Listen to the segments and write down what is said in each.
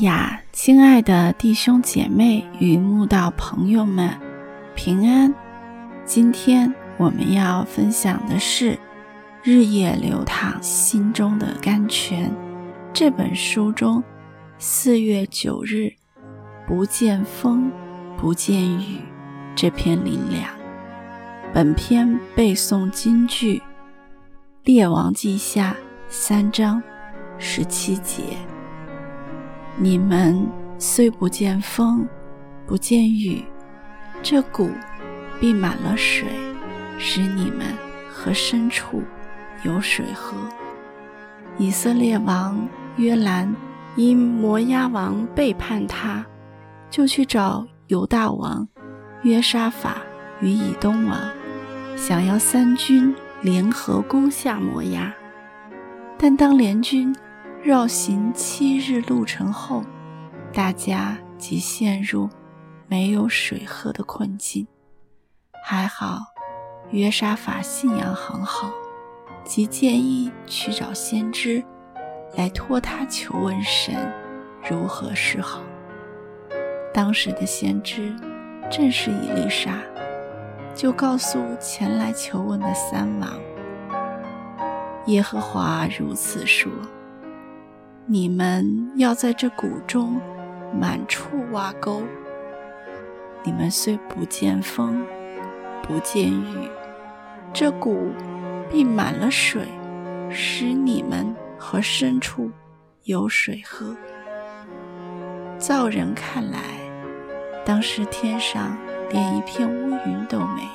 亚，亲爱的弟兄姐妹与慕道朋友们，平安！今天我们要分享的是《日夜流淌心中的甘泉》这本书中四月九日“不见风，不见雨”这篇灵粮。本篇背诵金句：《列王记下》三章十七节。你们虽不见风，不见雨，这谷必满了水，使你们和牲畜有水喝。以色列王约兰因摩押王背叛他，就去找犹大王约沙法与以东王，想要三军联合攻下摩押，但当联军。绕行七日路程后，大家即陷入没有水喝的困境。还好约沙法信仰很好，即建议去找先知来托他求问神如何是好。当时的先知正是以丽莎，就告诉前来求问的三王：“耶和华如此说。”你们要在这谷中满处挖沟。你们虽不见风，不见雨，这谷必满了水，使你们和牲畜有水喝。造人看来，当时天上连一片乌云都没有，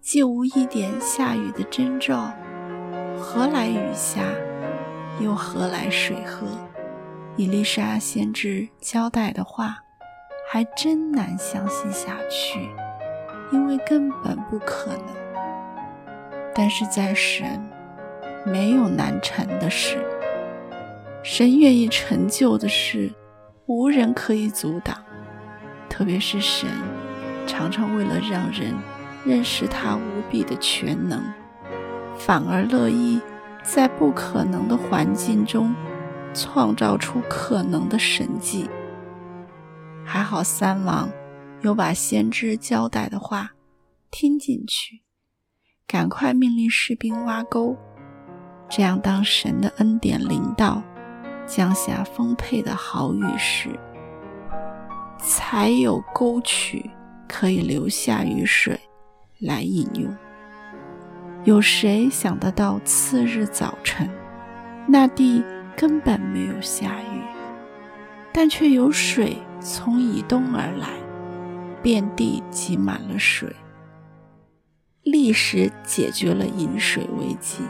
既无一点下雨的征兆，何来雨下？又何来水喝？伊丽莎先知交代的话，还真难相信下去，因为根本不可能。但是在神，没有难成的事。神愿意成就的事，无人可以阻挡。特别是神，常常为了让人认识他无比的全能，反而乐意。在不可能的环境中，创造出可能的神迹。还好三王有把先知交代的话听进去，赶快命令士兵挖沟。这样，当神的恩典临到，降下丰沛的好雨时，才有沟渠可以留下雨水来饮用。有谁想得到次日早晨，那地根本没有下雨，但却有水从以东而来，遍地积满了水，立时解决了饮水危机。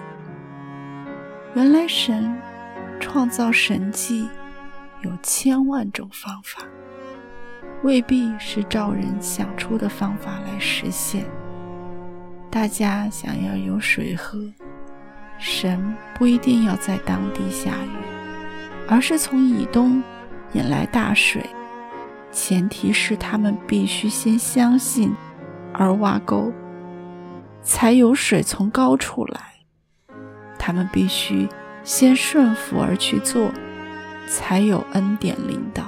原来神创造神迹有千万种方法，未必是照人想出的方法来实现。大家想要有水喝，神不一定要在当地下雨，而是从以东引来大水。前提是他们必须先相信，而挖沟，才有水从高处来。他们必须先顺服而去做，才有恩典领导。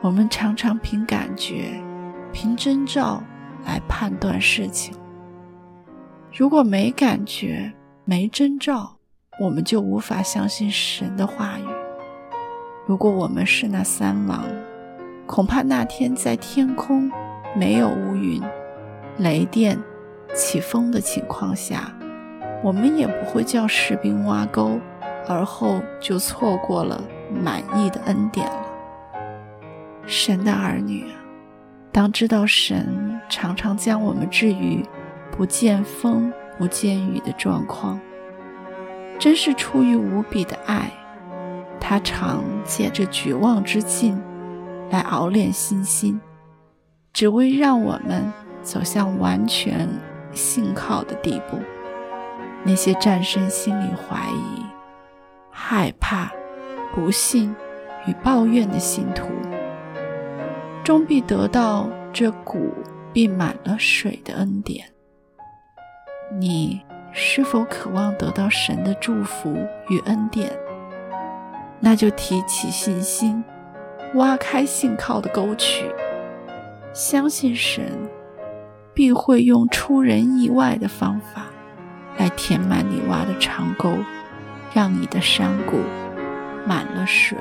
我们常常凭感觉，凭征兆。来判断事情。如果没感觉、没征兆，我们就无法相信神的话语。如果我们是那三王，恐怕那天在天空没有乌云、雷电、起风的情况下，我们也不会叫士兵挖沟，而后就错过了满意的恩典了。神的儿女啊！当知道神常常将我们置于不见风不见雨的状况，真是出于无比的爱。他常借着绝望之境来熬炼信心，只为让我们走向完全信靠的地步。那些战胜心理怀疑、害怕、不信与抱怨的信徒。终必得到这谷必满了水的恩典。你是否渴望得到神的祝福与恩典？那就提起信心，挖开信靠的沟渠，相信神必会用出人意外的方法来填满你挖的长沟，让你的山谷满了水。